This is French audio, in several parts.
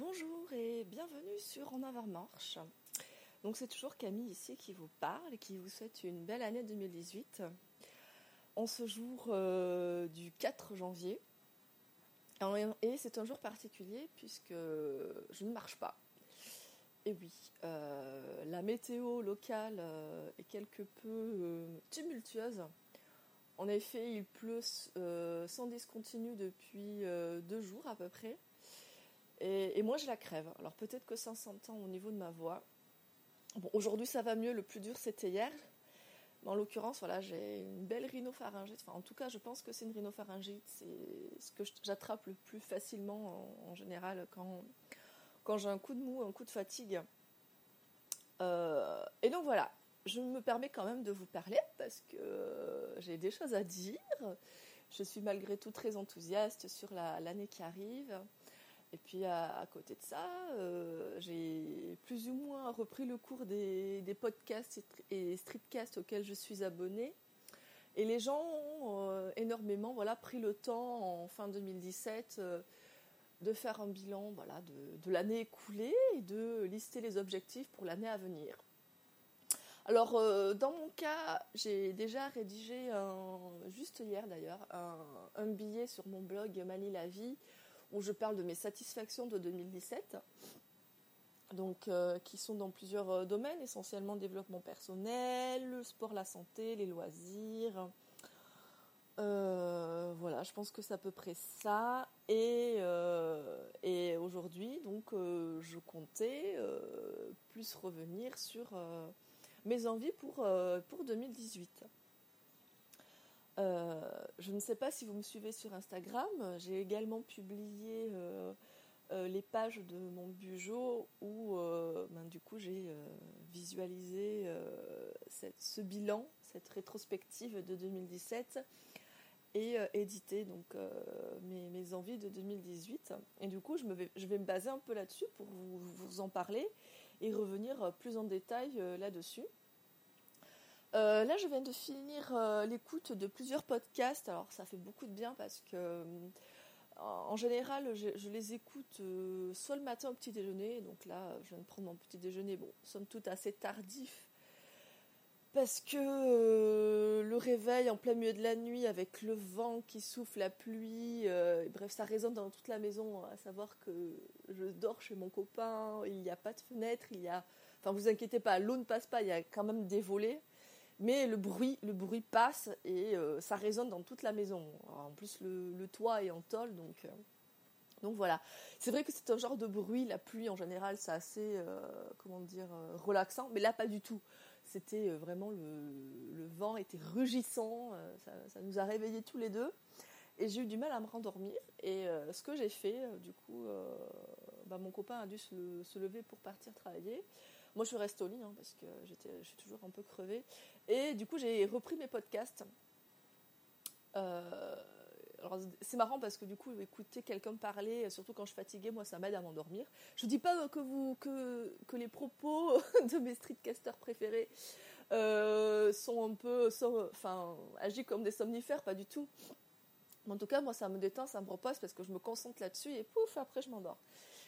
Bonjour et bienvenue sur En avoir marche. Donc c'est toujours Camille ici qui vous parle et qui vous souhaite une belle année 2018. En ce jour euh, du 4 janvier. Et c'est un jour particulier puisque je ne marche pas. Et oui, euh, la météo locale euh, est quelque peu tumultueuse. En effet, il pleut sans discontinu depuis deux jours à peu près. Et, moi, je la crève. Alors peut-être que ça s'entend au niveau de ma voix. Bon, aujourd'hui, ça va mieux. Le plus dur, c'était hier. Mais en l'occurrence, voilà, j'ai une belle rhinopharyngite. Enfin, en tout cas, je pense que c'est une rhinopharyngite. C'est ce que j'attrape le plus facilement en, général quand, quand j'ai un coup de mou, un coup de fatigue. Euh, et donc voilà, je me permets quand même de vous parler parce que j'ai des choses à dire. Je suis malgré tout très enthousiaste sur l'année qui arrive. Et puis à, côté de ça, euh, j'ai plus ou moins repris le cours des, podcasts et streetcasts auxquels je suis abonnée. Et les gens ont euh, énormément voilà, pris le temps en fin 2017 euh, de faire un bilan voilà, de, l'année écoulée et de lister les objectifs pour l'année à venir. Alors, dans mon cas, j'ai déjà rédigé, juste hier d'ailleurs, un, un, billet sur mon blog Manie la vie où je parle de mes satisfactions de 2017, donc, euh, qui sont dans plusieurs euh, domaines, essentiellement développement personnel, le sport, la santé, les loisirs. Euh, voilà, je pense que c'est à peu près ça. Et, et aujourd'hui, donc, je comptais plus revenir sur mes envies pour, pour 2018. Euh, je ne sais pas si vous me suivez sur Instagram. J'ai également publié euh, euh, les pages de mon bujo où ben, du coup j'ai visualisé ce bilan, cette rétrospective de 2017 et édité donc mes, envies de 2018. Et du coup je, vais, je vais me baser un peu là-dessus pour vous, en parler et revenir plus en détail là-dessus. Euh, là, je viens de finir euh, l'écoute de plusieurs podcasts. Alors, ça fait beaucoup de bien parce que, euh, en général, je, les écoute soit le matin au petit déjeuner. Donc là, je viens de prendre mon petit déjeuner. Bon, somme toute assez tardif. Parce que le réveil en plein milieu de la nuit avec le vent qui souffle, la pluie, bref, ça résonne dans toute la maison. À savoir que je dors chez mon copain, il n'y a pas de fenêtre, il y a. Enfin, vous inquiétez pas, l'eau ne passe pas, il y a quand même des volets mais le bruit, le bruit passe et euh, ça résonne dans toute la maison. en plus, le, toit est en tôle, donc, euh, donc voilà. C'est vrai que c'est un genre de bruit, la pluie en général, c'est assez, euh, comment dire, relaxant, mais là pas du tout. C'était vraiment le, vent était rugissant, ça, nous a réveillés tous les deux. Et j'ai eu du mal à me rendormir. Et ce que j'ai fait, du coup, bah, mon copain a dû se lever pour partir travailler. Moi, je suis restée au lit hein, parce que j'étais, je suis toujours un peu crevée. Et du coup, j'ai repris mes podcasts. Euh, alors, c'est marrant parce que du coup, écouter quelqu'un parler, surtout quand je suis fatiguée, moi, ça m'aide à m'endormir. Je ne dis pas que, vous, que, que les propos de mes streetcasters préférés euh, sont un peu, enfin, comme des somnifères, pas du tout. Mais en tout cas, moi, ça me détend, ça me repose parce que je me concentre là-dessus et pouf, après, je m'endors.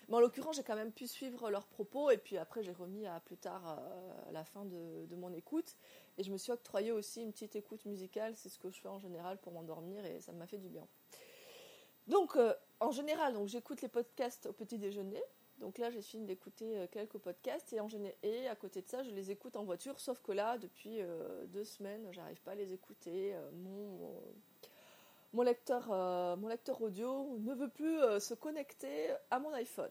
Mais en l'occurrence, j'ai quand même pu suivre leurs propos et puis après, j'ai remis à plus tard euh, la fin de, mon écoute. Et je me suis octroyé aussi une petite écoute musicale. C'est ce que je fais en général pour m'endormir et ça m'a fait du bien. Donc, euh, en général, donc j'écoute les podcasts au petit déjeuner. Donc là, j'ai fini d'écouter euh, quelques podcasts et, en et à côté de ça, je les écoute en voiture. Sauf que là, depuis deux semaines, j'arrive pas à les écouter. mon mon lecteur, euh, mon lecteur audio ne veut plus euh, se connecter à mon iPhone.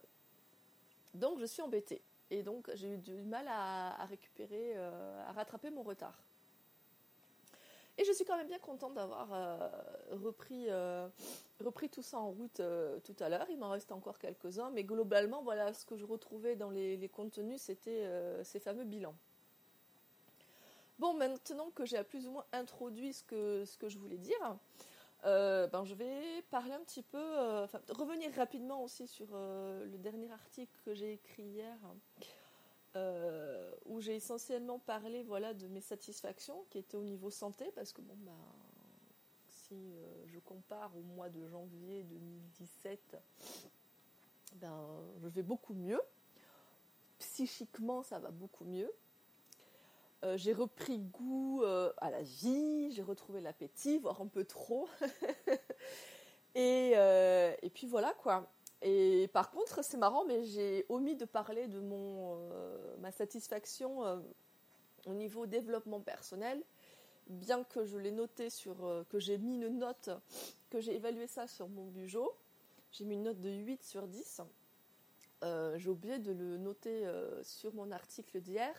Donc je suis embêtée. Et donc j'ai eu du mal à, récupérer, euh, à rattraper mon retard. Et je suis quand même bien contente d'avoir repris, repris tout ça en route tout à l'heure. Il m'en reste encore quelques-uns, mais globalement, voilà ce que je retrouvais dans les, contenus, c'était ces fameux bilans. Bon, maintenant que j'ai plus ou moins introduit ce que je voulais dire, euh, ben, je vais parler un petit peu, euh, revenir rapidement aussi sur euh, le dernier article que j'ai écrit hier, où j'ai essentiellement parlé voilà, de mes satisfactions qui étaient au niveau santé, parce que bon, ben, si je compare au mois de janvier 2017, ben, je vais beaucoup mieux. Psychiquement, ça va beaucoup mieux. Euh, j'ai repris goût euh, à la vie, j'ai retrouvé l'appétit, voire un peu trop. et, euh, et, puis voilà quoi. Et par contre, c'est marrant, mais j'ai omis de parler de mon, ma satisfaction au niveau développement personnel, bien que je l'ai noté sur, que j'ai mis une note, que j'ai évalué ça sur mon bujo. J'ai mis une note de 8 sur 10. j'ai oublié de le noter sur mon article d'hier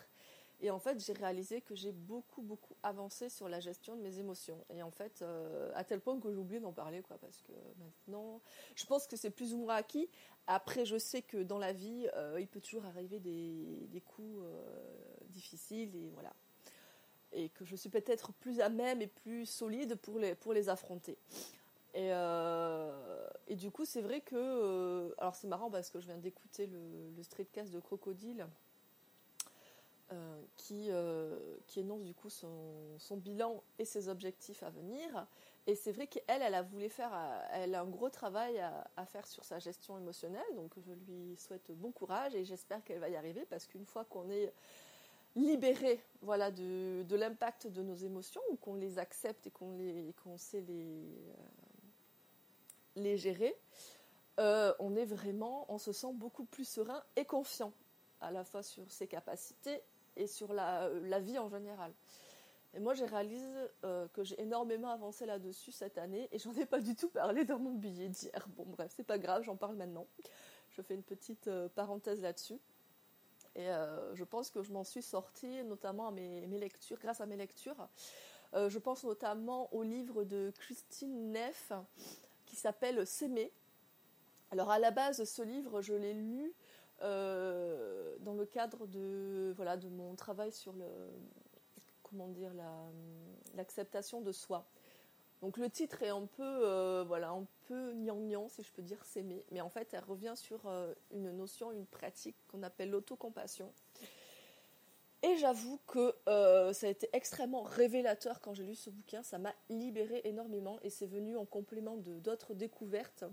et en fait, j'ai réalisé que j'ai beaucoup, beaucoup avancé sur la gestion de mes émotions. Et en fait, euh, à tel point que j'ai oublié d'en parler, quoi, parce que maintenant, je pense que c'est plus ou moins acquis. Après, je sais que dans la vie, euh, il peut toujours arriver des, coups euh, difficiles, et voilà. Et que je suis peut-être plus à même et plus solide pour les, affronter. Et, et du coup, c'est vrai que. alors, c'est marrant parce que je viens d'écouter le, le streetcast de Crocodile euh, qui, euh, qui énonce du coup son, bilan et ses objectifs à venir. Et c'est vrai qu'elle, elle a voulu faire, elle a un gros travail à, faire sur sa gestion émotionnelle, donc je lui souhaite bon courage et j'espère qu'elle va y arriver parce qu'une fois qu'on est libéré voilà, de, de l'impact de nos émotions ou qu'on les accepte et qu'on, les, sait les, euh, les gérer, on est vraiment, on se sent beaucoup plus serein et confiant à la fois sur ses capacités et sur la, la vie en général. Et moi, j'ai réalisé euh, que j'ai énormément avancé là-dessus cette année et j'en ai pas du tout parlé dans mon billet d'hier. Bon, bref, c'est pas grave, j'en parle maintenant. Je fais une petite euh, parenthèse là-dessus. Et euh, je pense que je m'en suis sortie, notamment à mes, lectures, grâce à mes lectures. je pense notamment au livre de Christine Neff qui s'appelle S'aimer. Alors, à la base, ce livre, je l'ai lu euh, dans le cadre de, voilà, de mon travail sur le, comment dire, l'acceptation de soi. Donc le titre est un peu, euh, voilà, un peu gnangnan, si je peux dire, s'aimer. Mais en fait, elle revient sur euh, une notion, une pratique qu'on appelle l'autocompassion. Et j'avoue que ça a été extrêmement révélateur quand j'ai lu ce bouquin. Ça m'a libéré énormément et c'est venu en complément de d'autres découvertes.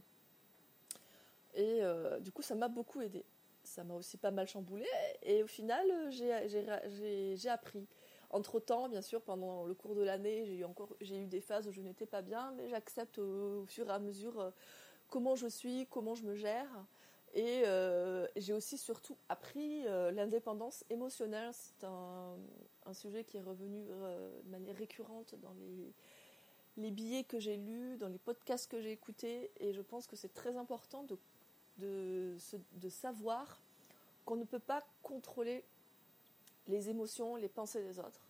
Et du coup, ça m'a beaucoup aidé ça m'a aussi pas mal chamboulé. Et au final, j'ai appris. Entre-temps, bien sûr, pendant le cours de l'année, j'ai eu, encore, eu des phases où je n'étais pas bien, mais j'accepte au, fur et à mesure euh, comment je suis, comment je me gère. Et euh, j'ai aussi surtout appris euh, l'indépendance émotionnelle. C'est un, un, sujet qui est revenu de manière récurrente dans les, les billets que j'ai lus, dans les podcasts que j'ai écoutés. Et je pense que c'est très important de de, savoir qu'on ne peut pas contrôler les émotions, les pensées des autres,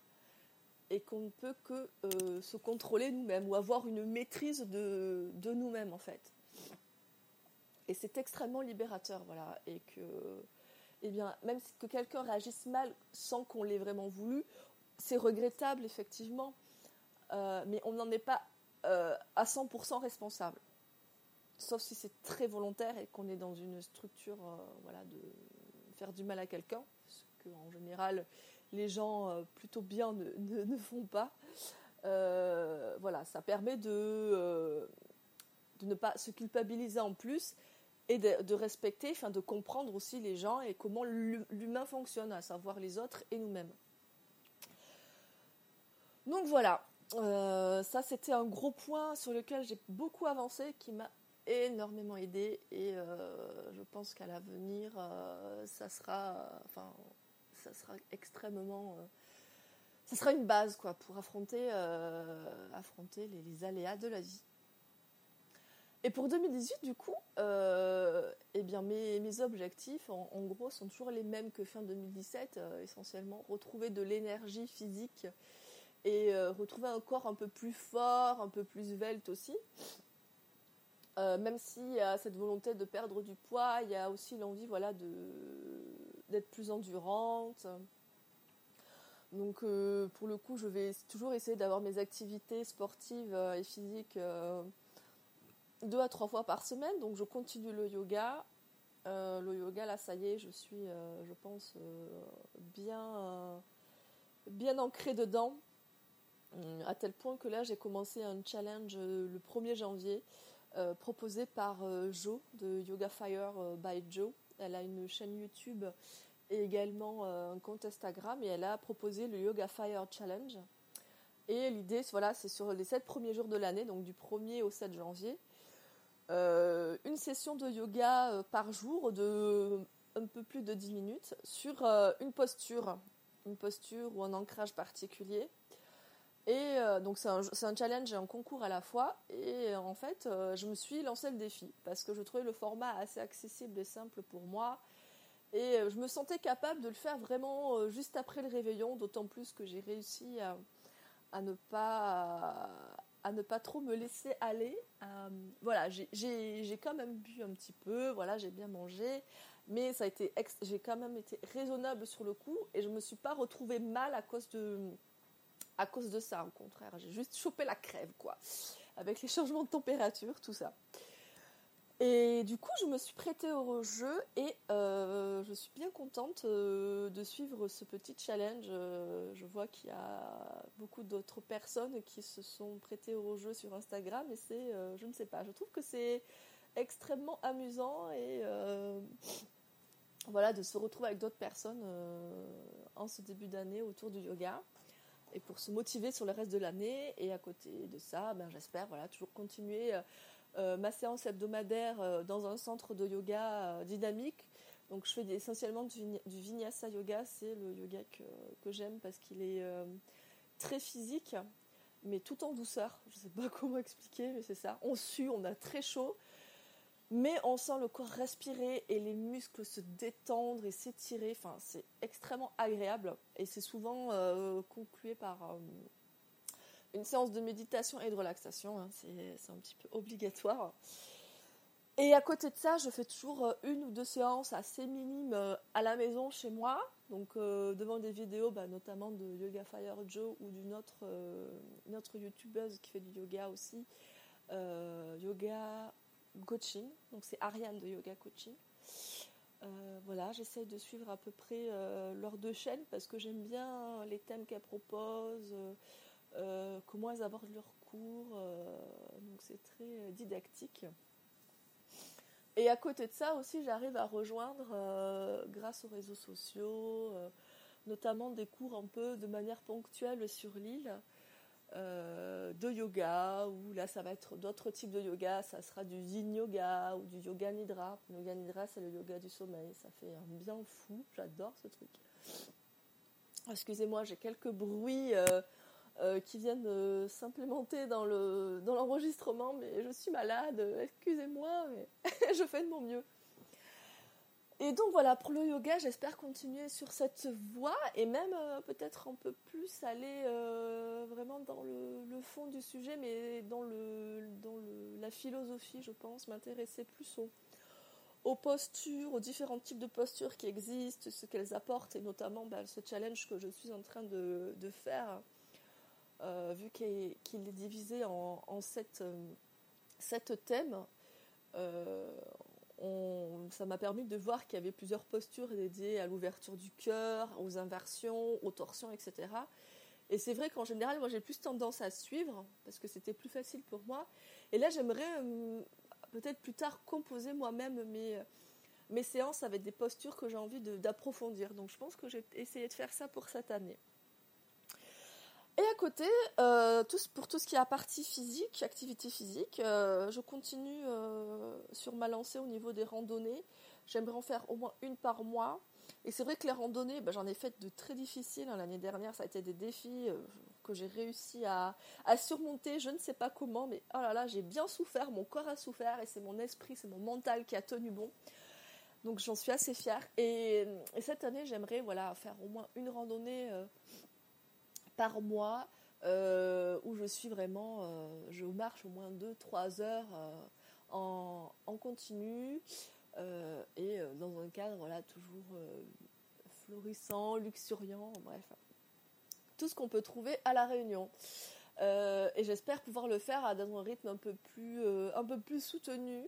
et qu'on ne peut que euh, se contrôler nous-mêmes ou avoir une maîtrise de, de nous-mêmes en fait. Et c'est extrêmement libérateur, voilà, et que, eh bien, même que quelqu'un réagisse mal sans qu'on l'ait vraiment voulu, c'est regrettable effectivement, euh, mais on n'en est pas euh, à 100% responsable sauf si c'est très volontaire et qu'on est dans une structure euh, voilà, de faire du mal à quelqu'un, ce qu'en général les gens euh, plutôt bien ne, font pas. Euh, voilà, ça permet de, ne pas se culpabiliser en plus et de, de, respecter, enfin de comprendre aussi les gens et comment l'humain fonctionne, à savoir les autres et nous-mêmes. Donc voilà, ça c'était un gros point sur lequel j'ai beaucoup avancé, qui m'a énormément aidé et euh, je pense qu'à l'avenir euh, ça sera enfin ça sera extrêmement euh, ça sera une base quoi pour affronter affronter les, aléas de la vie. Et pour 2018 du coup eh bien mes, objectifs en, en, gros sont toujours les mêmes que fin 2017 essentiellement retrouver de l'énergie physique et retrouver un corps un peu plus fort un peu plus svelte aussi euh, même s'il y a cette volonté de perdre du poids, il y a aussi l'envie voilà, d'être plus endurante. Donc euh, pour le coup, je vais toujours essayer d'avoir mes activités sportives euh, et physiques deux à trois fois par semaine. Donc je continue le yoga. le yoga, là, ça y est, je suis, je pense, bien, bien ancrée dedans. À tel point que là, j'ai commencé un challenge le 1er janvier proposée par Jo de Yoga Fire by Jo. Elle a une chaîne YouTube et également un compte Instagram et elle a proposé le Yoga Fire Challenge. Et l'idée, voilà, c'est sur les 7 premiers jours de l'année, donc du 1er au 7 janvier, une session de yoga par jour de un peu plus de 10 minutes sur une posture, une posture ou un ancrage particulier. Et euh, donc c'est un, challenge et un concours à la fois. Et euh, en fait, euh, je me suis lancé le défi parce que je trouvais le format assez accessible et simple pour moi. Et je me sentais capable de le faire vraiment juste après le réveillon, d'autant plus que j'ai réussi à, ne pas, à ne pas trop me laisser aller. voilà, j'ai quand même bu un petit peu, voilà, j'ai bien mangé, mais j'ai quand même été raisonnable sur le coup et je me suis pas retrouvée mal à cause de à cause de ça, au contraire. J'ai juste chopé la crève, quoi. Avec les changements de température, tout ça. Et du coup, je me suis prêtée au jeu et euh, je suis bien contente euh, de suivre ce petit challenge. Euh, je vois qu'il y a beaucoup d'autres personnes qui se sont prêtées au jeu sur Instagram et c'est, je ne sais pas, je trouve que c'est extrêmement amusant et voilà de se retrouver avec d'autres personnes en ce début d'année autour du yoga et pour se motiver sur le reste de l'année. Et à côté de ça, ben, j'espère voilà, toujours continuer euh, euh, ma séance hebdomadaire euh, dans un centre de yoga dynamique. Donc je fais essentiellement du, vinyasa yoga, c'est le yoga que, que j'aime parce qu'il est très physique, mais tout en douceur. Je ne sais pas comment expliquer, mais c'est ça. On sue, on a très chaud, mais on sent le corps respirer et les muscles se détendre et s'étirer. Enfin, c'est extrêmement agréable et c'est souvent euh, conclué par euh, une séance de méditation et de relaxation. Hein. C'est un petit peu obligatoire. Et à côté de ça, je fais toujours euh, une ou deux séances assez minimes à la maison chez moi. Donc devant des vidéos, bah, notamment de Yoga Fire Joe ou d'une autre, une autre youtubeuse qui fait du yoga aussi. yoga coaching, donc c'est Ariane de Yoga Coaching. Euh, voilà, j'essaye de suivre à peu près euh, leurs deux chaînes parce que j'aime bien les thèmes qu'elles proposent, euh, comment elles abordent leurs cours, donc c'est très didactique. Et à côté de ça aussi, j'arrive à rejoindre, grâce aux réseaux sociaux, notamment des cours un peu de manière ponctuelle sur l'île. Euh, de yoga, ou là ça va être d'autres types de yoga, ça sera du yin yoga ou du yoga nidra. Le yoga nidra c'est le yoga du sommeil, ça fait un bien fou, j'adore ce truc. Excusez-moi, j'ai quelques bruits euh, euh, qui viennent s'implémenter dans l'enregistrement, mais je suis malade, excusez-moi, mais je fais de mon mieux. Et donc voilà, pour le yoga, j'espère continuer sur cette voie et même euh, peut-être un peu plus aller euh, vraiment dans le, fond du sujet, mais dans, le, dans la philosophie, je pense, m'intéresser plus aux, postures, aux différents types de postures qui existent, ce qu'elles apportent, et notamment bah, ce challenge que je suis en train de, faire, euh, vu qu'il est, divisé en, en sept, sept thèmes ça m'a permis de voir qu'il y avait plusieurs postures dédiées à l'ouverture du cœur, aux inversions, aux torsions, etc. Et c'est vrai qu'en général, moi j'ai plus tendance à suivre parce que c'était plus facile pour moi. Et là, j'aimerais euh, peut-être plus tard composer moi-même mes, mes séances avec des postures que j'ai envie d'approfondir. Donc je pense que j'ai essayé de faire ça pour cette année. Et à côté, euh, pour tout ce qui est à partie physique, activité physique, euh, je continue euh, sur ma lancée au niveau des randonnées. J'aimerais en faire au moins une par mois. Et c'est vrai que les randonnées, ben, j'en ai fait de très difficiles. Hein. L'année dernière, ça a été des défis que j'ai réussi à, surmonter. Je ne sais pas comment, mais oh là là, j'ai bien souffert. Mon corps a souffert et c'est mon esprit, c'est mon mental qui a tenu bon. Donc j'en suis assez fière. Et, et cette année, j'aimerais voilà, faire au moins une randonnée par mois euh, où je suis vraiment, euh, je marche au moins 2-3 heures euh, en, en, continu et dans un cadre voilà, toujours florissant, luxuriant, bref, tout ce qu'on peut trouver à la Réunion. et j'espère pouvoir le faire dans un rythme un peu plus, un peu plus soutenu.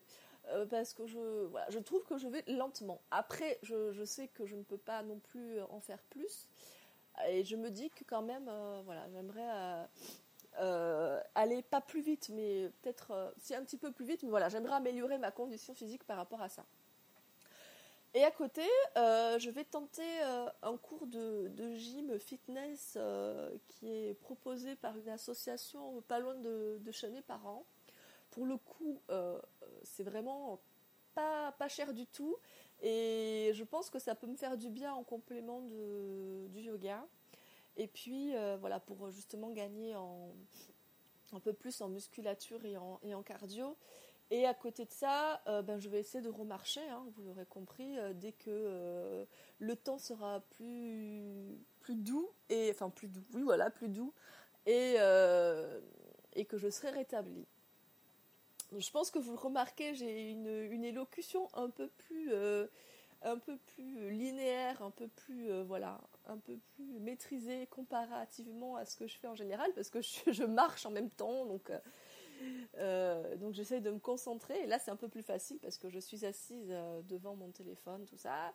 parce que je, trouve que je vais lentement. Après, je, sais que je ne peux pas non plus en faire plus, et je me dis que quand même, euh, voilà, j'aimerais euh, aller pas plus vite, mais peut-être si un petit peu plus vite, mais voilà, j'aimerais améliorer ma condition physique par rapport à ça. Et à côté, euh, je vais tenter euh, un cours de, gym fitness euh, qui est proposé par une association pas loin de, chez mes parents. Pour le coup, c'est vraiment pas, pas cher du tout et je pense que ça peut me faire du bien en complément de, du yoga. Et puis voilà, pour justement gagner en, un peu plus en musculature et en, et en cardio. Et à côté de ça, euh, ben, je vais essayer de remarcher, hein, vous l'aurez compris, euh, dès que euh, le temps sera plus, plus doux, et, enfin plus doux, oui voilà, plus doux, et, et que je serai rétablie. Je pense que vous le remarquez, j'ai une, une, élocution un peu plus, un peu plus linéaire, un peu plus, voilà, un peu plus maîtrisée comparativement à ce que je fais en général, parce que je, marche en même temps, donc euh, donc j'essaye de me concentrer. Et là, c'est un peu plus facile parce que je suis assise euh, devant mon téléphone, tout ça.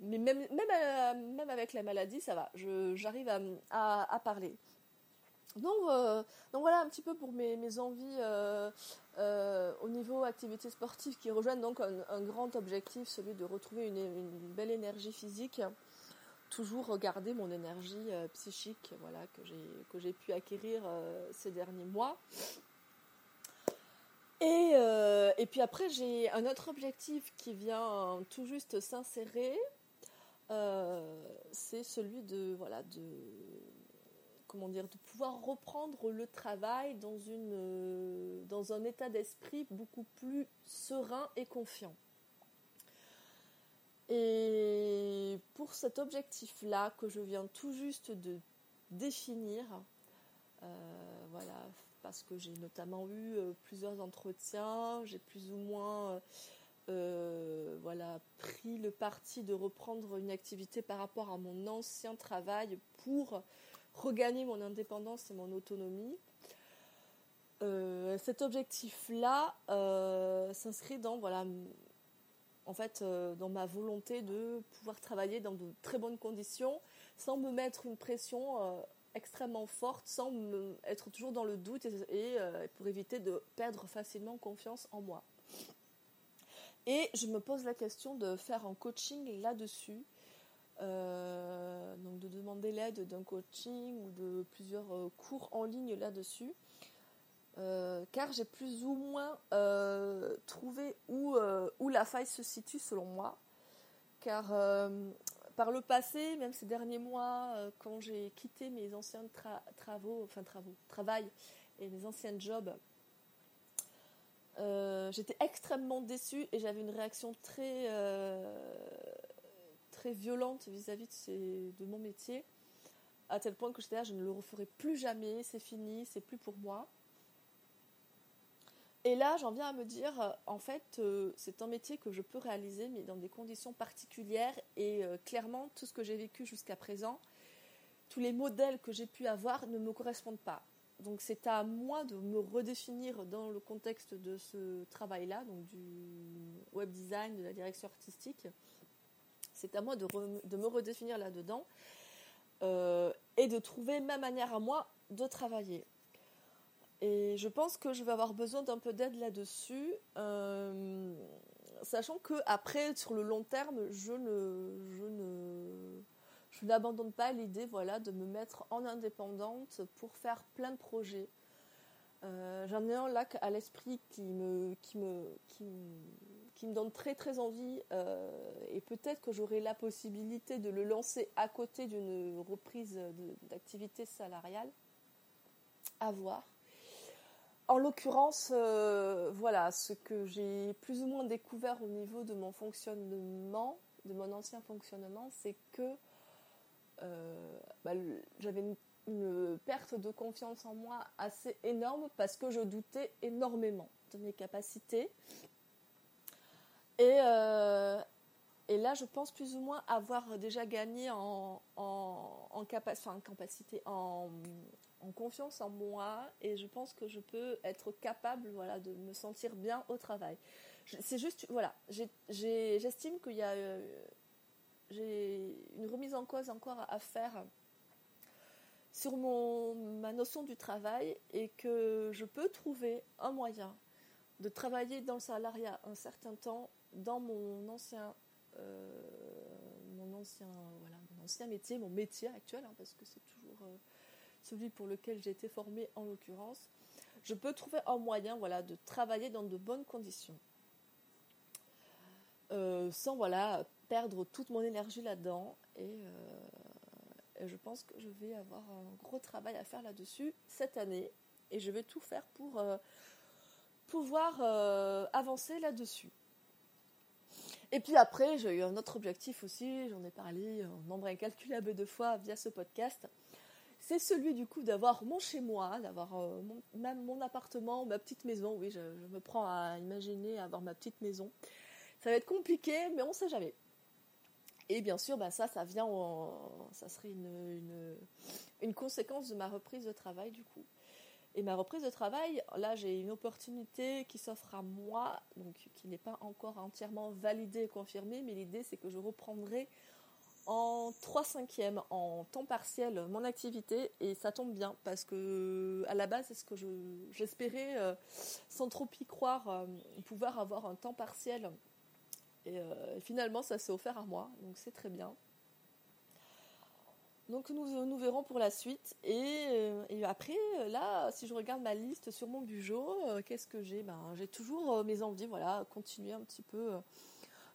Mais même, même, euh, même avec la maladie, ça va. J'arrive à, à, parler. Donc, donc voilà un petit peu pour mes, envies au niveau activité sportive qui rejoignent donc un, grand objectif, celui de retrouver une, belle énergie physique. Toujours regarder mon énergie psychique, voilà que j'ai pu acquérir ces derniers mois. Et, euh, puis après, j'ai un autre objectif qui vient tout juste s'insérer. Euh, c'est celui de, voilà, de, comment dire, de pouvoir reprendre le travail dans, une, dans un état d'esprit beaucoup plus serein et confiant. Et pour cet objectif-là que je viens tout juste de définir, euh, voilà, parce que j'ai notamment eu euh, plusieurs entretiens, j'ai plus ou moins euh, euh, voilà, pris le parti de reprendre une activité par rapport à mon ancien travail pour regagner mon indépendance et mon autonomie. cet objectif-là s'inscrit dans voilà, en fait, dans ma volonté de pouvoir travailler dans de très bonnes conditions sans me mettre une pression extrêmement forte sans être toujours dans le doute et, euh, pour éviter de perdre facilement confiance en moi. Et je me pose la question de faire un coaching là-dessus. Euh, donc de demander l'aide d'un coaching ou de plusieurs euh, cours en ligne là-dessus. car j'ai plus ou moins trouvé où, où la faille se situe selon moi. Car par le passé, même ces derniers mois, euh, quand j'ai quitté mes anciens travaux, enfin travaux, travail et mes anciens jobs, euh, j'étais extrêmement déçue et j'avais une réaction très, euh, très violente vis-à-vis de, mon métier, à tel point que je ne le referai plus jamais, c'est fini, c'est plus pour moi. Et là, j'en viens à me dire, euh, en fait, euh, c'est un métier que je peux réaliser, mais dans des conditions particulières. Et euh, clairement, tout ce que j'ai vécu jusqu'à présent, tous les modèles que j'ai pu avoir ne me correspondent pas. Donc c'est à moi de me redéfinir dans le contexte de ce travail-là, donc du web design, de la direction artistique. C'est à moi de, me redéfinir là-dedans et de trouver ma manière à moi de travailler. Et je pense que je vais avoir besoin d'un peu d'aide là-dessus, euh, sachant que après, sur le long terme, je ne, je ne, je n'abandonne pas l'idée, voilà, de me mettre en indépendante pour faire plein de projets. Euh, j'en ai un là à l'esprit qui me, qui me donne très très envie euh, et peut-être que j'aurai la possibilité de le lancer à côté d'une reprise d'activité salariale. À voir. En l'occurrence, euh, voilà, ce que j'ai plus ou moins découvert au niveau de mon fonctionnement, de mon ancien fonctionnement, c'est que euh, bah, j'avais une, perte de confiance en moi assez énorme parce que je doutais énormément de mes capacités. Et, euh, et là, je pense plus ou moins avoir déjà gagné en, en, capacité, en, confiance en moi et je pense que je peux être capable voilà, de me sentir bien au travail. C'est juste, voilà, j'estime qu'il y a euh, une remise en cause encore à faire sur mon, ma notion du travail et que je peux trouver un moyen de travailler dans le salariat un certain temps dans mon ancien, euh, mon ancien, voilà, mon ancien métier, mon métier actuel, hein, parce que c'est toujours euh, celui pour lequel j'ai été formée en l'occurrence, je peux trouver un moyen voilà, de travailler dans de bonnes conditions. Euh, sans voilà, perdre toute mon énergie là-dedans. Et, je pense que je vais avoir un gros travail à faire là-dessus cette année. Et je vais tout faire pour pouvoir avancer là-dessus. Et puis après, j'ai eu un autre objectif aussi, j'en ai parlé un nombre incalculable de fois via ce podcast. C'est celui du coup d'avoir mon chez-moi, d'avoir euh, même mon appartement, ma petite maison. Oui, je, me prends à imaginer avoir ma petite maison. Ça va être compliqué, mais on ne sait jamais. Et bien sûr, ben ça, ça vient, en, ça serait une, une conséquence de ma reprise de travail du coup. Et ma reprise de travail, là j'ai une opportunité qui s'offre à moi, donc qui n'est pas encore entièrement validée et confirmée, mais l'idée c'est que je reprendrai en 3 cinquièmes, en temps partiel, mon activité, et ça tombe bien, parce que à la base c'est ce que j'espérais, euh, sans trop y croire, euh, pouvoir avoir un temps partiel. Et euh, finalement ça s'est offert à moi, donc c'est très bien. Donc nous, verrons pour la suite. Et, euh, après, là, si je regarde ma liste sur mon bureau, euh, qu'est-ce que j'ai? Ben, J'ai toujours euh, mes envies, voilà, continuer un petit peu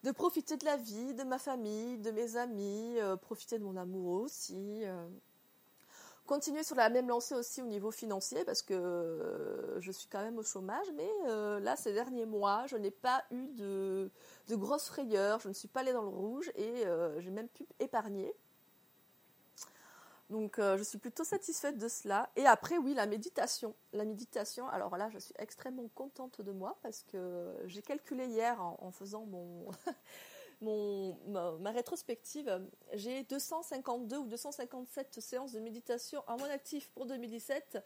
de profiter de la vie, de ma famille, de mes amis, profiter de mon amour aussi. continuer sur la même lancée aussi au niveau financier parce que je suis quand même au chômage, mais là, ces derniers mois, je n'ai pas eu de, de grosses frayeurs, je ne suis pas allée dans le rouge et j'ai même pu épargner. Donc euh, je suis plutôt satisfaite de cela. Et après, oui, la méditation. La méditation, alors là, je suis extrêmement contente de moi parce que j'ai calculé hier en, faisant mon, mon ma, rétrospective, j'ai 252 ou 257 séances de méditation à mon actif pour 2017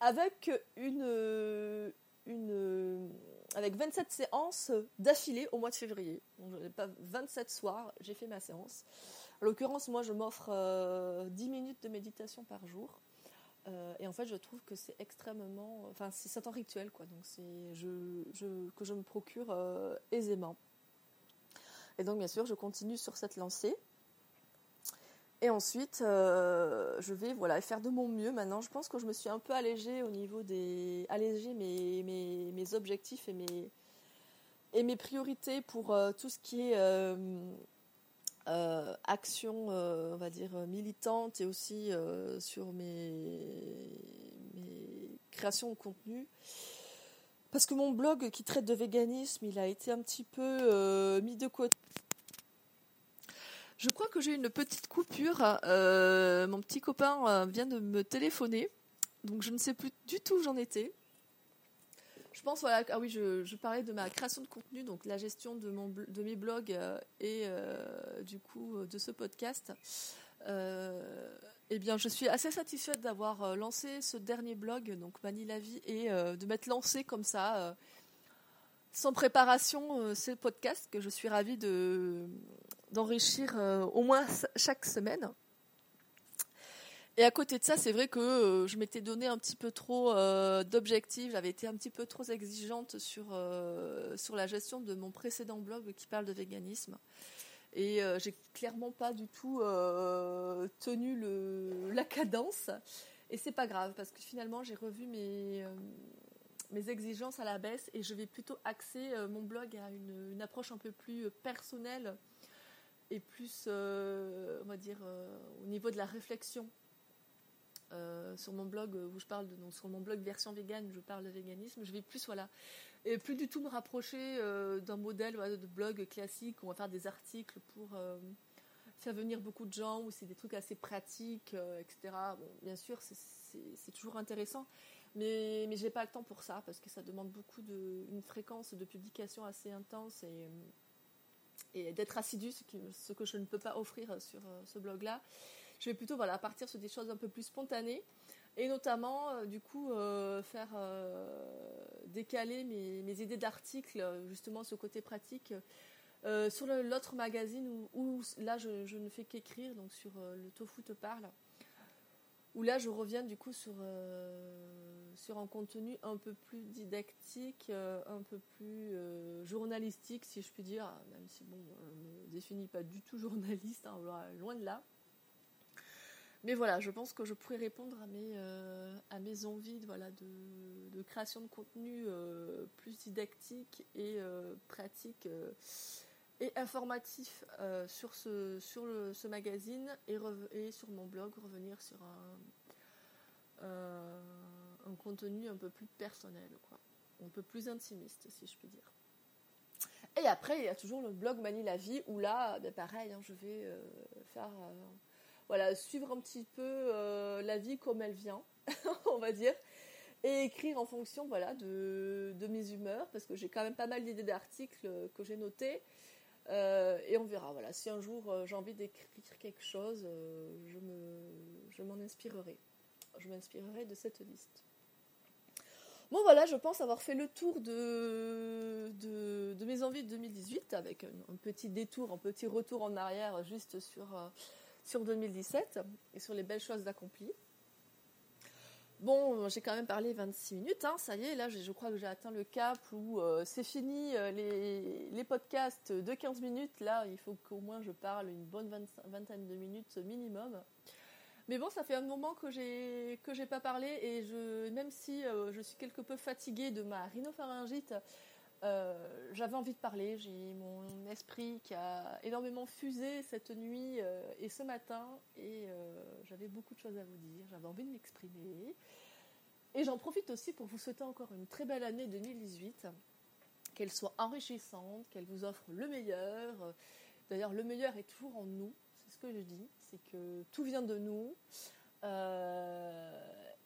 avec une, une avec 27 séances d'affilée au mois de février. Donc, pas 27 soirs, j'ai fait ma séance. En l'occurrence, moi, je m'offre 10 euh, minutes de méditation par jour. Euh, et en fait, je trouve que c'est extrêmement. Enfin, c'est un rituel, quoi. Donc, c'est je, que je me procure euh, aisément. Et donc, bien sûr, je continue sur cette lancée. Et ensuite, je vais voilà, faire de mon mieux maintenant. Je pense que je me suis un peu allégée au niveau des. allégée mes, mes, mes objectifs et mes, et mes priorités pour tout ce qui est euh, action, euh, on va dire, militante et aussi euh, sur mes, créations de contenu. Parce que mon blog qui traite de véganisme, il a été un petit peu mis de côté. Je crois que j'ai une petite coupure. mon petit copain vient de me téléphoner. Donc je ne sais plus du tout où j'en étais je pense, ah oui, je, parlais de ma création de contenu, donc la gestion de, mon, de mes blogs euh, et euh, du coup euh, de ce podcast. eh bien, je suis assez satisfaite d'avoir lancé ce dernier blog, donc Mani la vie, et de m'être lancé comme ça, sans préparation, ce podcast que je suis ravie de, d'enrichir au moins chaque semaine. Et à côté de ça, c'est vrai que euh, je m'étais donné un petit peu trop euh, d'objectifs, j'avais été un petit peu trop exigeante euh, sur la gestion de mon précédent blog qui parle de véganisme. Et j'ai clairement pas du tout tenu le, la cadence. Et c'est pas grave parce que finalement j'ai revu mes, mes exigences à la baisse et je vais plutôt axer mon blog à une, une approche un peu plus personnelle et plus, on va dire, au niveau de la réflexion euh, sur mon blog où je parle de, sur mon blog version vegan, je parle de véganisme, je vais plus voilà et plus du tout me rapprocher euh, d'un modèle de blog classique où on va faire des articles pour euh, faire venir beaucoup de gens où c'est des trucs assez pratiques, etc. Bon, bien sûr, c'est toujours intéressant, mais mais j'ai pas le temps pour ça parce que ça demande beaucoup de une fréquence de publication assez intense et et d'être assidu, ce, ce, que je ne peux pas offrir sur ce blog-là je vais plutôt voilà, partir sur des choses un peu plus spontanées et notamment euh, du coup euh, faire euh, décaler mes, idées d'articles justement ce côté pratique sur l'autre magazine où, là je, ne fais qu'écrire donc sur le tofu te parle où là je reviens du coup sur, un contenu un peu plus didactique, un peu plus journalistique si je puis dire, même si bon, je ne me définis pas du tout journaliste, hein, loin de là. Mais voilà, je pense que je pourrais répondre à mes, euh, à mes envies voilà, de, création de contenu euh, plus didactique et euh, pratique et informatif sur, ce, sur ce magazine et, et, sur mon blog, revenir sur un, un contenu un peu plus personnel, quoi. un peu plus intimiste, si je puis dire. Et après, il y a toujours le blog Manie la vie, où là, ben pareil, hein, je vais faire voilà, suivre un petit peu euh, la vie comme elle vient, on va dire, et écrire en fonction voilà, de, mes humeurs, parce que j'ai quand même pas mal d'idées d'articles que j'ai notés. Euh, et on verra. Voilà, si un jour euh, j'ai envie d'écrire quelque chose, je, je m'en inspirerai. Je m'inspirerai de cette liste. Bon voilà, je pense avoir fait le tour de, de, mes envies de 2018 avec un, petit détour, un petit retour en arrière juste sur sur 2017 et sur les belles choses accomplies. Bon, j'ai quand même parlé 26 minutes, hein, ça y est, là je crois que j'ai atteint le cap où euh, c'est fini euh, les, podcasts de 15 minutes. Là, il faut qu'au moins je parle une bonne vingtaine de minutes minimum. Mais bon, ça fait un moment que j'ai que pas parlé et je, même si euh, je suis quelque peu fatiguée de ma rhinopharyngite, euh, j'avais envie de parler, j'ai mon esprit qui a énormément fusé cette nuit euh, et ce matin, et euh, j'avais beaucoup de choses à vous dire, j'avais envie de m'exprimer. Et j'en profite aussi pour vous souhaiter encore une très belle année 2018, qu'elle soit enrichissante, qu'elle vous offre le meilleur. D'ailleurs, le meilleur est toujours en nous, c'est ce que je dis, c'est que tout vient de nous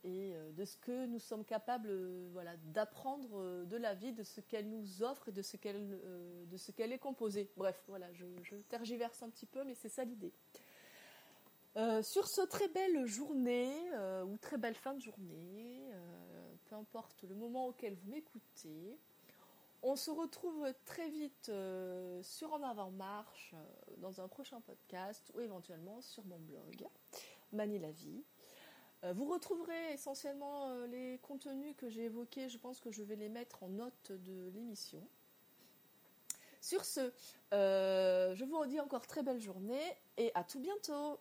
et euh, de ce que nous sommes capables euh, voilà, d'apprendre euh, de la vie, de ce qu'elle nous offre et de ce qu'elle ce qu'elle est composée. Bref, voilà, je, tergiverse un petit peu, mais c'est ça l'idée. sur ce très belle journée ou très belle fin de journée, peu importe le moment auquel vous m'écoutez, on se retrouve très vite sur En Avant Marche dans un prochain podcast ou éventuellement sur mon blog Manie la vie. Euh, vous retrouverez essentiellement euh, les contenus que j'ai évoqués. Je pense que je vais les mettre en note de l'émission. Sur ce, euh, je vous redis encore très belle journée et à tout bientôt.